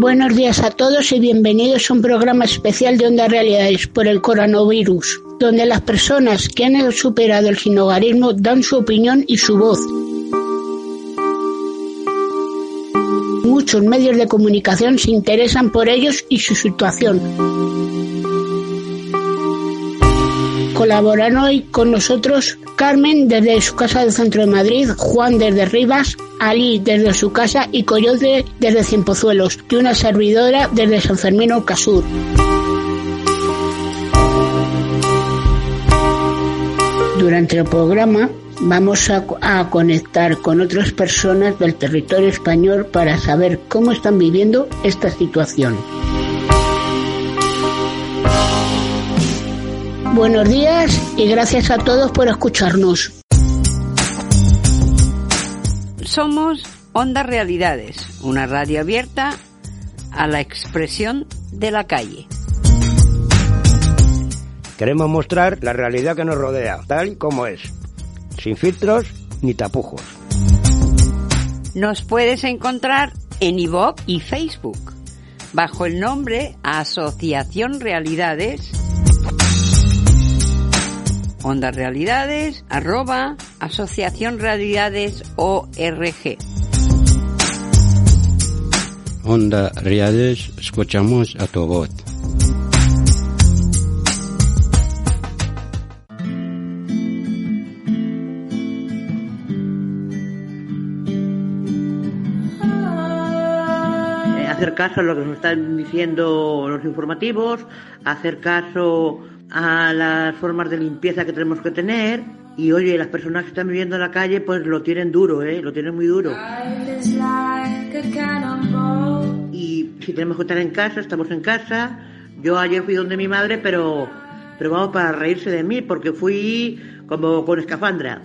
Buenos días a todos y bienvenidos a un programa especial de Onda Realidades por el coronavirus, donde las personas que han superado el sinogarismo dan su opinión y su voz. Muchos medios de comunicación se interesan por ellos y su situación. Colaboran hoy con nosotros Carmen desde su casa del centro de Madrid, Juan desde Rivas, Ali desde su casa y Coyote desde Cienpozuelos y una servidora desde San Fermín Ocasur. Durante el programa vamos a, conectar con otras personas del territorio español para saber cómo están viviendo esta situación. Buenos días y gracias a todos por escucharnos. Somos Onda Realidades, una radio abierta a la expresión de la calle. Queremos mostrar la realidad que nos rodea, tal y como es, sin filtros ni tapujos. Nos puedes encontrar en iVoox y Facebook, bajo el nombre Asociación Realidades Onda Realidades, arroba Asociación Realidades ORG. Onda Realidades, escuchamos a tu voz. hacer caso a lo que nos están diciendo los informativos, hacer caso a las formas de limpieza que tenemos que tener y oye, las personas que están viviendo en la calle pues lo tienen duro, ¿eh? Lo tienen muy duro. Y si tenemos que estar en casa, estamos en casa. Yo ayer fui donde mi madre, pero, pero vamos para reírse de mí porque fui como con escafandra.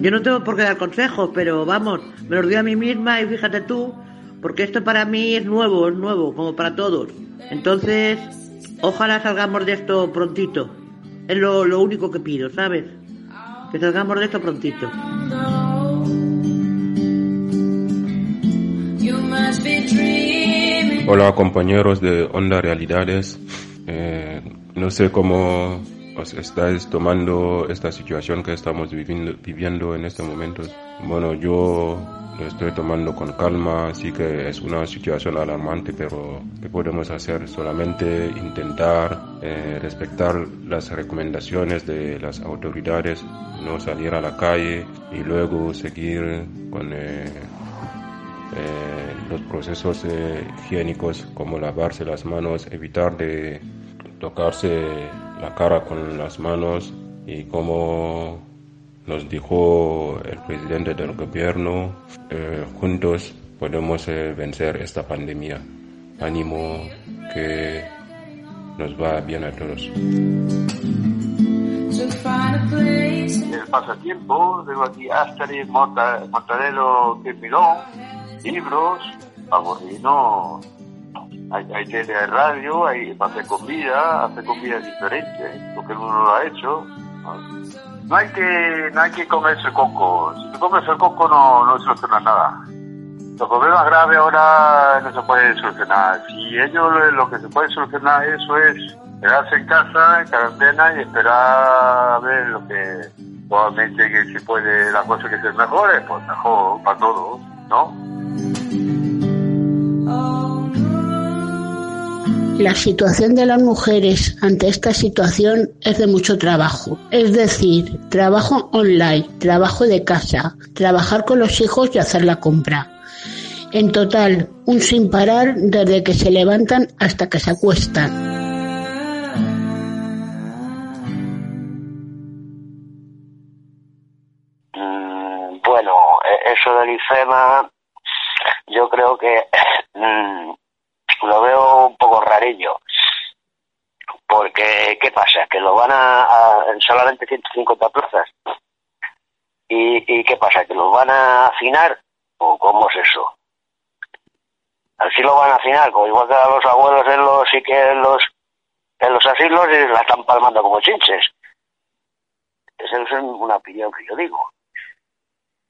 Yo no tengo por qué dar consejos, pero vamos, me los dio a mí misma y fíjate tú, porque esto para mí es nuevo, es nuevo, como para todos. Entonces, ojalá salgamos de esto prontito. Es lo, lo único que pido, ¿sabes? Que salgamos de esto prontito. Hola compañeros de Onda Realidades. Eh, no sé cómo os estáis tomando esta situación que estamos viviendo, viviendo en este momento. Bueno, yo lo estoy tomando con calma, sí que es una situación alarmante, pero ¿qué podemos hacer? Solamente intentar eh, respetar las recomendaciones de las autoridades, no salir a la calle y luego seguir con eh, eh, los procesos higiénicos como lavarse las manos, evitar de tocarse la cara con las manos y como nos dijo el presidente del gobierno, eh, juntos podemos eh, vencer esta pandemia. Ánimo que nos va bien a todos. El pasatiempo, tengo aquí Asterix, Mortadelo, Milón, libros, aburrido, hay, hay tele de radio, hay hacer comida, hacer comida diferente, porque uno lo ha hecho. No hay que, no hay que comerse coco. Si te comes el coco no, no soluciona nada. Los problemas graves ahora no se pueden solucionar. Si ellos lo que se puede solucionar eso es quedarse en casa, en cuarentena y esperar a ver lo que probablemente que si puede la cosa que se mejore, pues mejor para todos, ¿no? La situación de las mujeres ante esta situación es de mucho trabajo, es decir, trabajo online, trabajo de casa, trabajar con los hijos y hacer la compra. En total, un sin parar desde que se levantan hasta que se acuestan. Mm, bueno, e-, eso del IFEMA, yo creo que mm, lo veo un poco rarillo. Porque, ¿qué pasa? Que lo van a, a solamente 150 plazas. ¿Y, ¿Y qué pasa? ¿Que lo van a afinar? ¿O cómo es eso? Así lo van a afinar, como igual que a los abuelos en los, y que en los, en los asilos y la están palmando como chinches. Esa es una opinión que yo digo.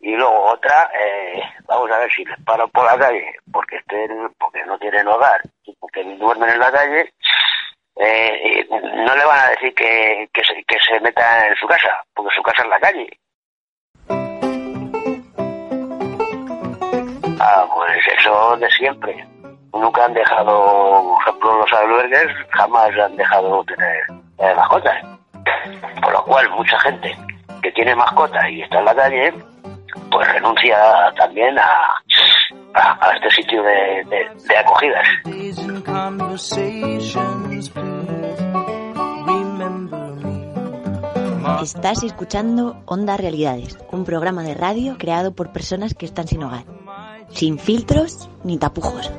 Y luego otra, eh, vamos a ver si les paro por la calle porque estén, porque no tienen hogar y porque duermen en la calle, eh, no le van a decir que, que, se, que se meta en su casa, porque su casa es la calle. Ah, pues eso de siempre. Nunca han dejado, por ejemplo, los albergues jamás han dejado tener eh, mascotas. Por lo cual, mucha gente que tiene mascotas y está en la calle, pues renuncia también a, a, este sitio de, de, acogidas. Estás escuchando Onda Realidades, un programa de radio creado por personas que están sin hogar, sin filtros ni tapujos.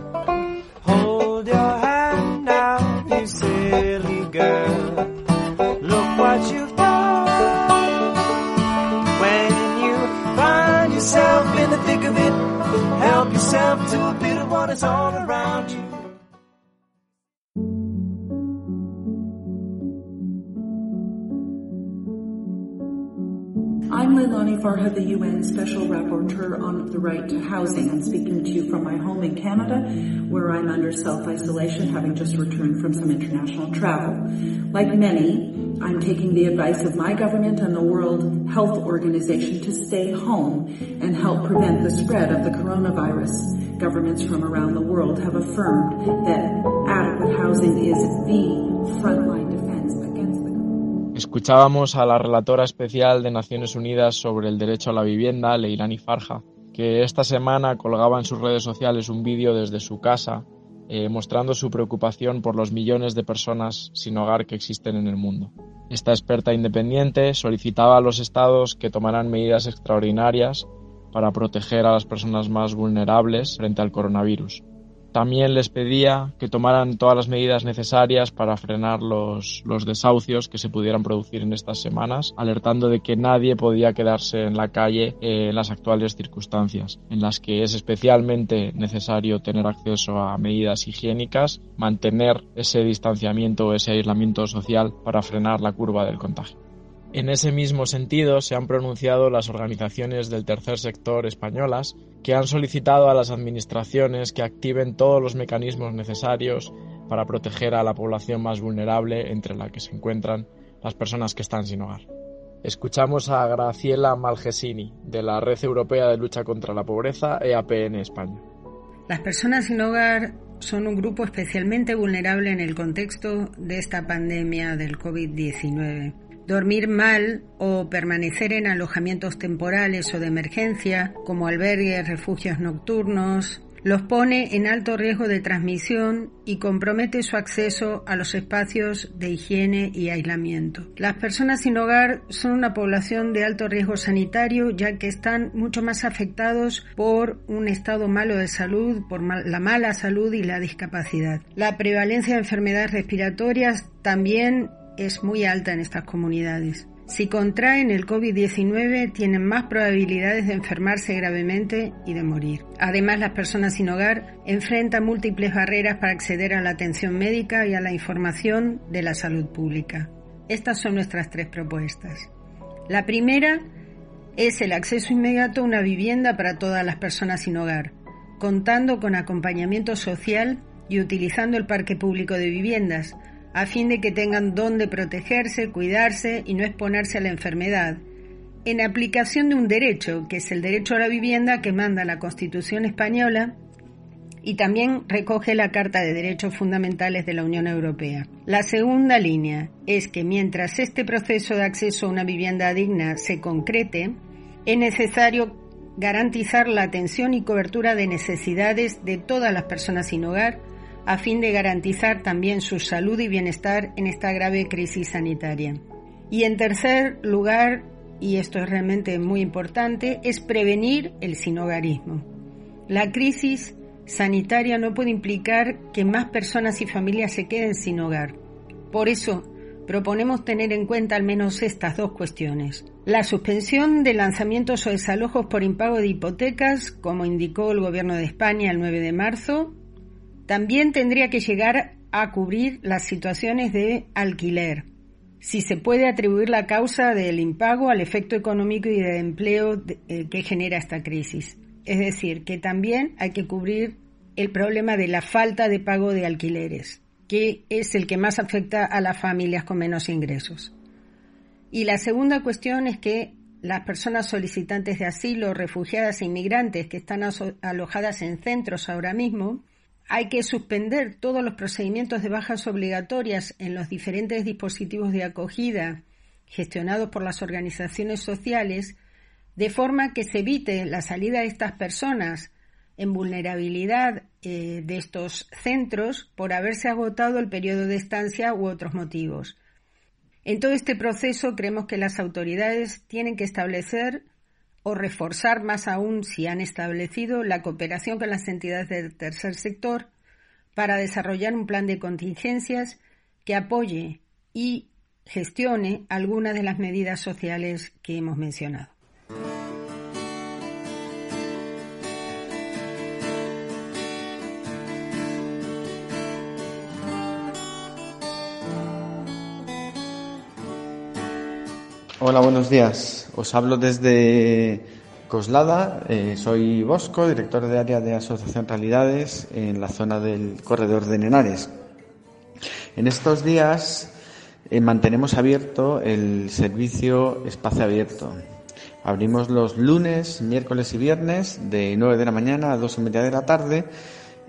All around you. I'm Leilani Farha, the UN Special Rapporteur on the Right to Housing. I'm speaking to you from my home in Canada, where I'm under self-isolation, having just returned from some international travel. Like many, I'm taking the advice of my government and the World Health Organization to stay home and help prevent the spread of the coronavirus. Governments from around the world have affirmed that adequate housing is the frontline defense against the Escuchábamos a la relatora especial de Naciones Unidas sobre el derecho a la vivienda, Leilani Farja, que esta semana colgaba en sus redes sociales un vídeo desde su casa eh, mostrando su preocupación por los millones de personas sin hogar que existen en el mundo. Esta experta independiente solicitaba a los estados que tomaran medidas extraordinarias para proteger a las personas más vulnerables frente al coronavirus. También les pedía que tomaran todas las medidas necesarias para frenar los, desahucios que se pudieran producir en estas semanas, alertando de que nadie podía quedarse en la calle en las actuales circunstancias, en las que es especialmente necesario tener acceso a medidas higiénicas, mantener ese distanciamiento o ese aislamiento social para frenar la curva del contagio. En ese mismo sentido, se han pronunciado las organizaciones del tercer sector españolas que han solicitado a las administraciones que activen todos los mecanismos necesarios para proteger a la población más vulnerable entre la que se encuentran las personas que están sin hogar. Escuchamos a Graciela Malgesini, de la Red Europea de Lucha contra la Pobreza, EAP en España. Las personas sin hogar son un grupo especialmente vulnerable en el contexto de esta pandemia del COVID-19 dormir mal o permanecer en alojamientos temporales o de emergencia, como albergues, refugios nocturnos, los pone en alto riesgo de transmisión y compromete su acceso a los espacios de higiene y aislamiento. Las personas sin hogar son una población de alto riesgo sanitario ya que están mucho más afectados por un estado malo de salud, por la mala salud y la discapacidad. La prevalencia de enfermedades respiratorias también es muy alta en estas comunidades. Si contraen el COVID-19 tienen más probabilidades de enfermarse gravemente y de morir. Además, las personas sin hogar enfrentan múltiples barreras para acceder a la atención médica y a la información de la salud pública. Estas son nuestras tres propuestas. La primera es el acceso inmediato a una vivienda para todas las personas sin hogar, contando con acompañamiento social y utilizando el parque público de viviendas, a fin de que tengan donde protegerse, cuidarse y no exponerse a la enfermedad, en aplicación de un derecho, que es el derecho a la vivienda que manda la Constitución española y también recoge la Carta de Derechos Fundamentales de la Unión Europea. La segunda línea es que mientras este proceso de acceso a una vivienda digna se concrete, es necesario garantizar la atención y cobertura de necesidades de todas las personas sin hogar, a fin de garantizar también su salud y bienestar en esta grave crisis sanitaria. Y en tercer lugar, y esto es realmente muy importante, es prevenir el sinogarismo. La crisis sanitaria no puede implicar que más personas y familias se queden sin hogar. Por eso, proponemos tener en cuenta al menos estas dos cuestiones. La suspensión de lanzamientos o desalojos por impago de hipotecas, como indicó el Gobierno de España el 9 de marzo, también tendría que llegar a cubrir las situaciones de alquiler. si se puede atribuir la causa del impago al efecto económico y de empleo eh, que genera esta crisis. Es decir, que también hay que cubrir el problema de la falta de pago de alquileres, que es el que más afecta a las familias con menos ingresos. Y la segunda cuestión es que las personas solicitantes de asilo, refugiadas e inmigrantes que están alojadas en centros ahora mismo, hay que suspender todos los procedimientos de bajas obligatorias en los diferentes dispositivos de acogida gestionados por las organizaciones sociales, de forma que se evite la salida de estas personas en vulnerabilidad eh, de estos centros por haberse agotado el periodo de estancia u otros motivos. En todo este proceso creemos que las autoridades tienen que establecer o reforzar más aún si han establecido la cooperación con las entidades del tercer sector para desarrollar un plan de contingencias que apoye y gestione algunas de las medidas sociales que hemos mencionado. Hola, buenos días. Os hablo desde Coslada. Eh, soy Bosco, director de área de Asociación Realidades en la zona del corredor de Nenares. En estos días eh, mantenemos abierto el servicio Espacio Abierto. Abrimos los lunes, miércoles y viernes de 9 de la mañana a 2 y media de la tarde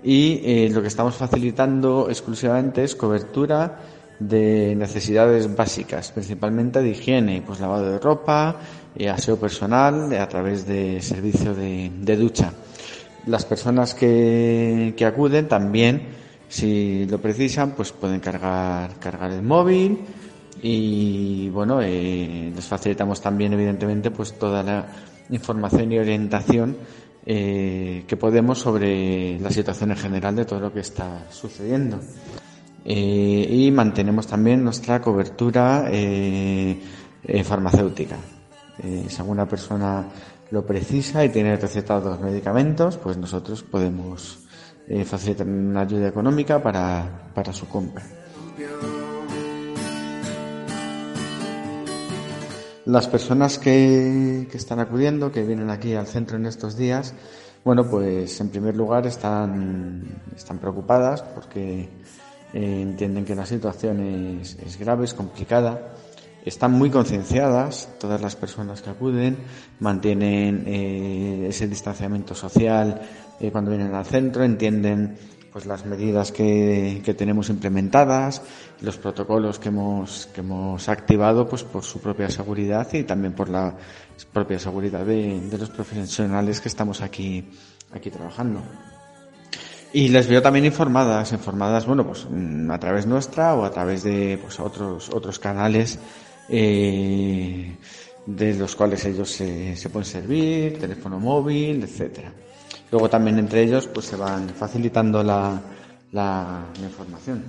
y eh, lo que estamos facilitando exclusivamente es cobertura de necesidades básicas, principalmente de higiene, pues lavado de ropa, eh, aseo personal, a través de servicio de, ducha. Las personas que, que, acuden también, si lo precisan, pues pueden cargar, cargar el móvil y bueno, eh, les facilitamos también evidentemente pues toda la información y orientación eh, que podemos sobre la situación en general de todo lo que está sucediendo. Eh, y mantenemos también nuestra cobertura eh, eh, farmacéutica. si alguna persona lo precisa y tiene recetados medicamentos, pues nosotros podemos facilitar una ayuda económica para, para su compra. Las personas que, que, están acudiendo, que vienen aquí al centro en estos días, bueno, pues en primer lugar están, están preocupadas porque entienden que la situación es, es grave, es complicada, están muy concienciadas, todas las personas que acuden, mantienen eh, ese distanciamiento social eh, cuando vienen al centro, entienden pues las medidas que, que, tenemos implementadas, los protocolos que hemos, que hemos activado pues por su propia seguridad y también por la propia seguridad de, de los profesionales que estamos aquí, aquí trabajando. Y les veo también informadas, informadas, bueno, pues mm, a través nuestra o a través de pues, otros, otros canales eh, de los cuales ellos se, se pueden servir, teléfono móvil, etcétera. Luego también entre ellos pues se van facilitando la, la, la información.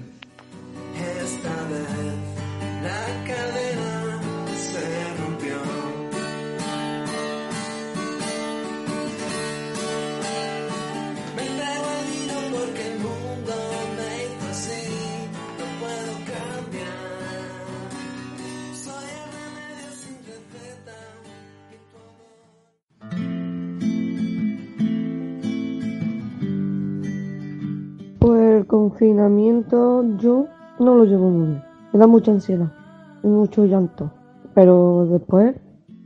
Confinamiento yo no lo llevo muy bien. Me da mucha ansiedad y mucho llanto. Pero después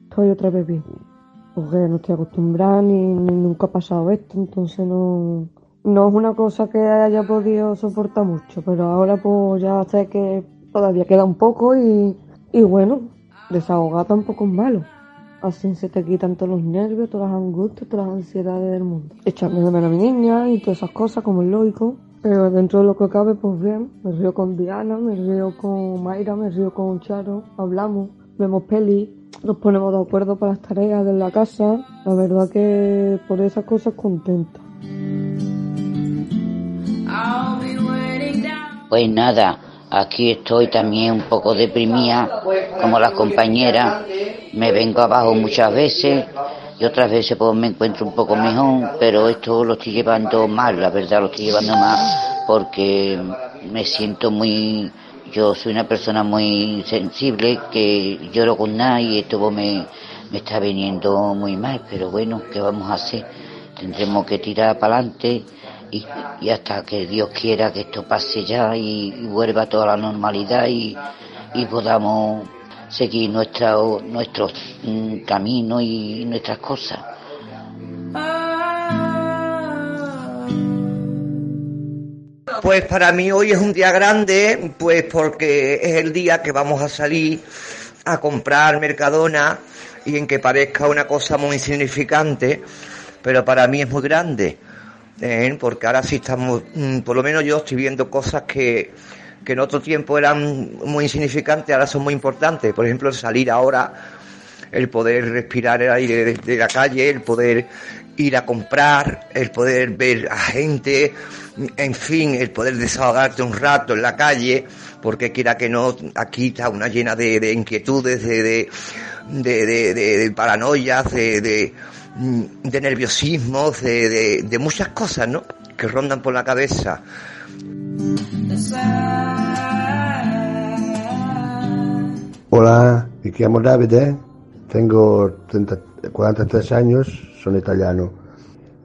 estoy otra vez bien. Porque no estoy acostumbrada ni, nunca ha pasado esto, entonces no, no es una cosa que haya podido soportar mucho. Pero ahora pues ya sé que todavía queda un poco y, y bueno, desahogar tampoco es malo. Así se te quitan todos los nervios, todas las angustias, todas las ansiedades del mundo. Echarme de menos a mi niña y todas esas cosas, como es lógico. Dentro de lo que cabe, pues bien, me río con Diana, me río con Mayra, me río con Charo, hablamos, vemos peli, nos ponemos de acuerdo para las tareas de la casa. La verdad que por esas cosas contenta. Pues nada, aquí estoy también un poco deprimida, como las compañeras. Me vengo abajo muchas veces y otras veces pues me encuentro un poco mejor, pero esto lo estoy llevando mal, la verdad lo estoy llevando mal porque me siento muy Yo soy una persona muy sensible, que lloro con nada y esto me, me está viniendo muy mal, pero bueno, ¿qué vamos a hacer? Tendremos que tirar para adelante y, hasta que Dios quiera que esto pase ya y, vuelva a toda la normalidad y, podamos seguir nuestra, nuestros mm, caminos y nuestras cosas. Pues para mí hoy es un día grande, pues porque es el día que vamos a salir a comprar Mercadona y en que parezca una cosa muy insignificante, pero para mí es muy grande, ¿eh? porque ahora sí estamos, mm, por lo menos yo estoy viendo cosas que, que en otro tiempo eran muy insignificantes, ahora son muy importantes. Por ejemplo, salir ahora, el poder respirar el aire de la calle, el poder ir a comprar, el poder ver a gente, en fin, el poder desahogarte un rato en la calle, porque quiera que no, aquí está una llena de, inquietudes, de, de, de, de paranoias, de, de, nerviosismos, de, de, muchas cosas, ¿no? Que rondan por la cabeza. Hola, me llamo David, ¿eh? tengo 43 años, soy italiano.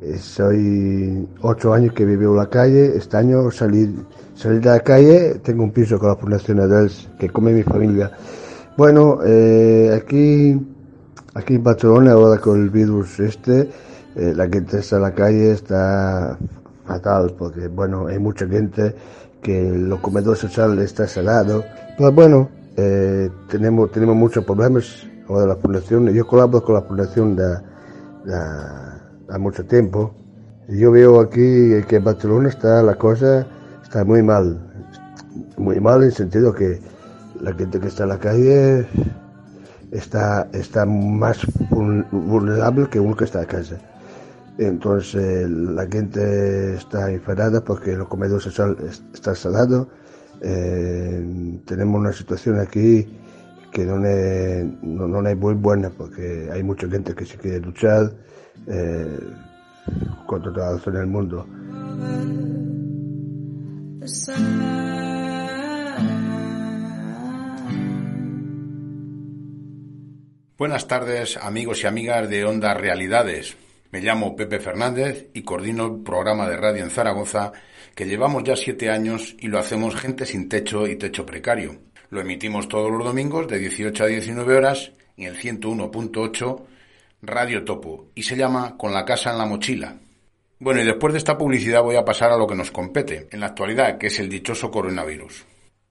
Eh, soy ocho años que vivo en la calle. Este año salí, salí de la calle, tengo un piso con la Fundación Adels que come mi familia. Bueno, eh, aquí, aquí en Barcelona, ahora con el virus este, eh, la gente está en la calle, está fatal, porque bueno, hay mucha gente que el comedor social está cerrado. Pero bueno, tenemos, tenemos muchos problemas ahora la fundación. Yo colaboro con la fundación de a mucho tiempo. Yo veo aquí que en Barcelona está la cosa está muy mal, muy mal en el sentido que la gente que está en la calle está, está más vulnerable que uno que está en casa. Entonces la gente está enfadada porque el comedor social está salado. Eh, tenemos una situación aquí que no es, no, no es muy buena porque hay mucha gente que se quiere luchar eh, contra en el mundo. Buenas tardes amigos y amigas de Ondas Realidades. Me llamo Pepe Fernández y coordino el programa de radio en Zaragoza que llevamos ya siete años y lo hacemos gente sin techo y techo precario. Lo emitimos todos los domingos de 18 a 19 horas en el 101.8 Radio Topo y se llama Con la casa en la mochila. Bueno, y después de esta publicidad voy a pasar a lo que nos compete en la actualidad, que es el dichoso coronavirus.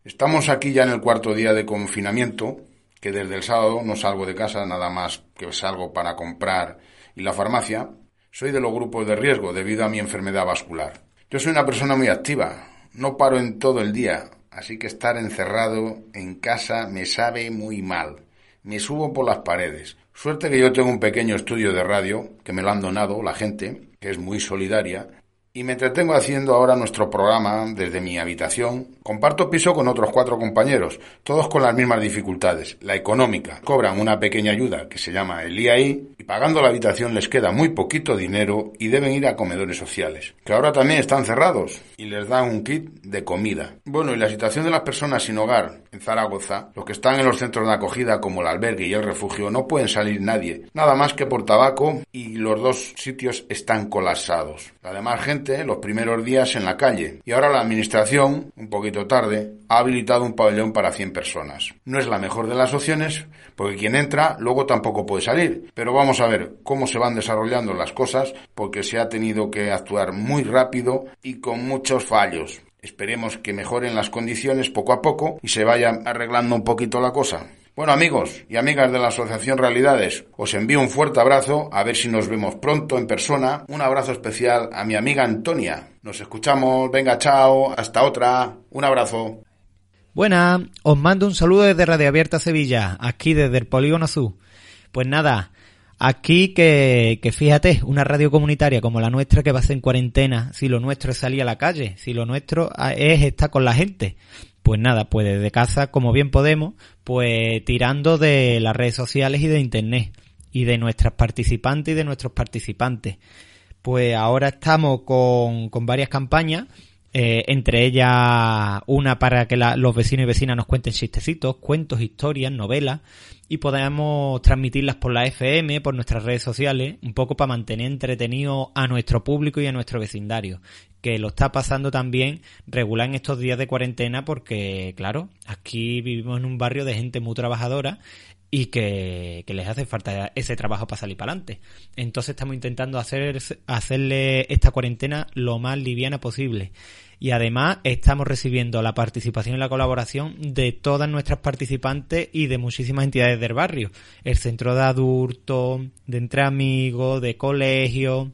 Estamos aquí ya en el cuarto día de confinamiento, que desde el sábado no salgo de casa, nada más que salgo para comprar y la farmacia. Soy de los grupos de riesgo debido a mi enfermedad vascular. Yo soy una persona muy activa, no paro en todo el día, así que estar encerrado en casa me sabe muy mal. Me subo por las paredes. Suerte que yo tengo un pequeño estudio de radio, que me lo han donado la gente, que es muy solidaria, y me entretengo haciendo ahora nuestro programa desde mi habitación. Comparto piso con otros cuatro compañeros, todos con las mismas dificultades, la económica. Cobran una pequeña ayuda que se llama el IAI y pagando la habitación les queda muy poquito dinero y deben ir a comedores sociales, que ahora también están cerrados y les dan un kit de comida. Bueno, y la situación de las personas sin hogar en Zaragoza, los que están en los centros de acogida como el albergue y el refugio, no pueden salir nadie, nada más que por tabaco y los dos sitios están colapsados. La demás gente los primeros días en la calle y ahora la Administración, un poquito tarde, ha habilitado un pabellón para 100 personas. No es la mejor de las opciones porque quien entra luego tampoco puede salir, pero vamos a ver cómo se van desarrollando las cosas porque se ha tenido que actuar muy rápido y con muchos fallos. Esperemos que mejoren las condiciones poco a poco y se vaya arreglando un poquito la cosa. Bueno amigos y amigas de la Asociación Realidades, os envío un fuerte abrazo, a ver si nos vemos pronto en persona. Un abrazo especial a mi amiga Antonia. Nos escuchamos, venga, chao, hasta otra. Un abrazo. Buena, os mando un saludo desde Radio Abierta Sevilla, aquí desde el Polígono Azul. Pues nada, aquí que, que fíjate, una radio comunitaria como la nuestra que va a ser en cuarentena, si lo nuestro es salir a la calle, si lo nuestro es estar con la gente. Pues nada, pues desde casa, como bien podemos, pues tirando de las redes sociales y de internet y de nuestras participantes y de nuestros participantes. Pues ahora estamos con, con varias campañas eh, entre ellas una para que los vecinos y vecinas nos cuenten chistecitos, cuentos, historias, novelas y podamos transmitirlas por la FM, por nuestras redes sociales, un poco para mantener entretenido a nuestro público y a nuestro vecindario, que lo está pasando también regular en estos días de cuarentena porque, claro, aquí vivimos en un barrio de gente muy trabajadora y que, les hace falta ese trabajo para salir para adelante. Entonces estamos intentando hacer, hacerle esta cuarentena lo más liviana posible. Y además estamos recibiendo la participación y la colaboración de todas nuestras participantes y de muchísimas entidades del barrio. El centro de adultos, de entre amigos, de colegios,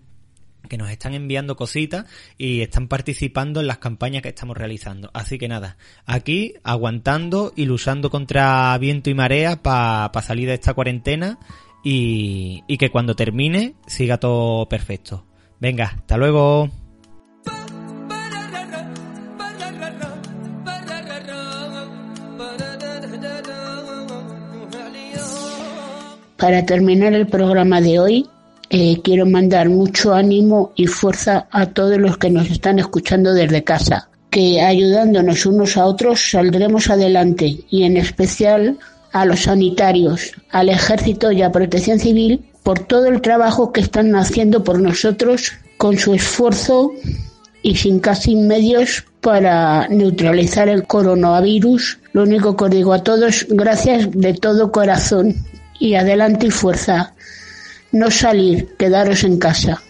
que nos están enviando cositas y están participando en las campañas que estamos realizando. Así que nada, aquí aguantando y luchando contra viento y marea para salir de esta cuarentena y, y que cuando termine siga todo perfecto. Venga, hasta luego. Para terminar el programa de hoy, eh, quiero mandar mucho ánimo y fuerza a todos los que nos están escuchando desde casa, que ayudándonos unos a otros saldremos adelante y en especial a los sanitarios, al ejército y a protección civil por todo el trabajo que están haciendo por nosotros con su esfuerzo y sin casi medios para neutralizar el coronavirus. Lo único que digo a todos, gracias de todo corazón y adelante y fuerza. No salir, quedaros en casa.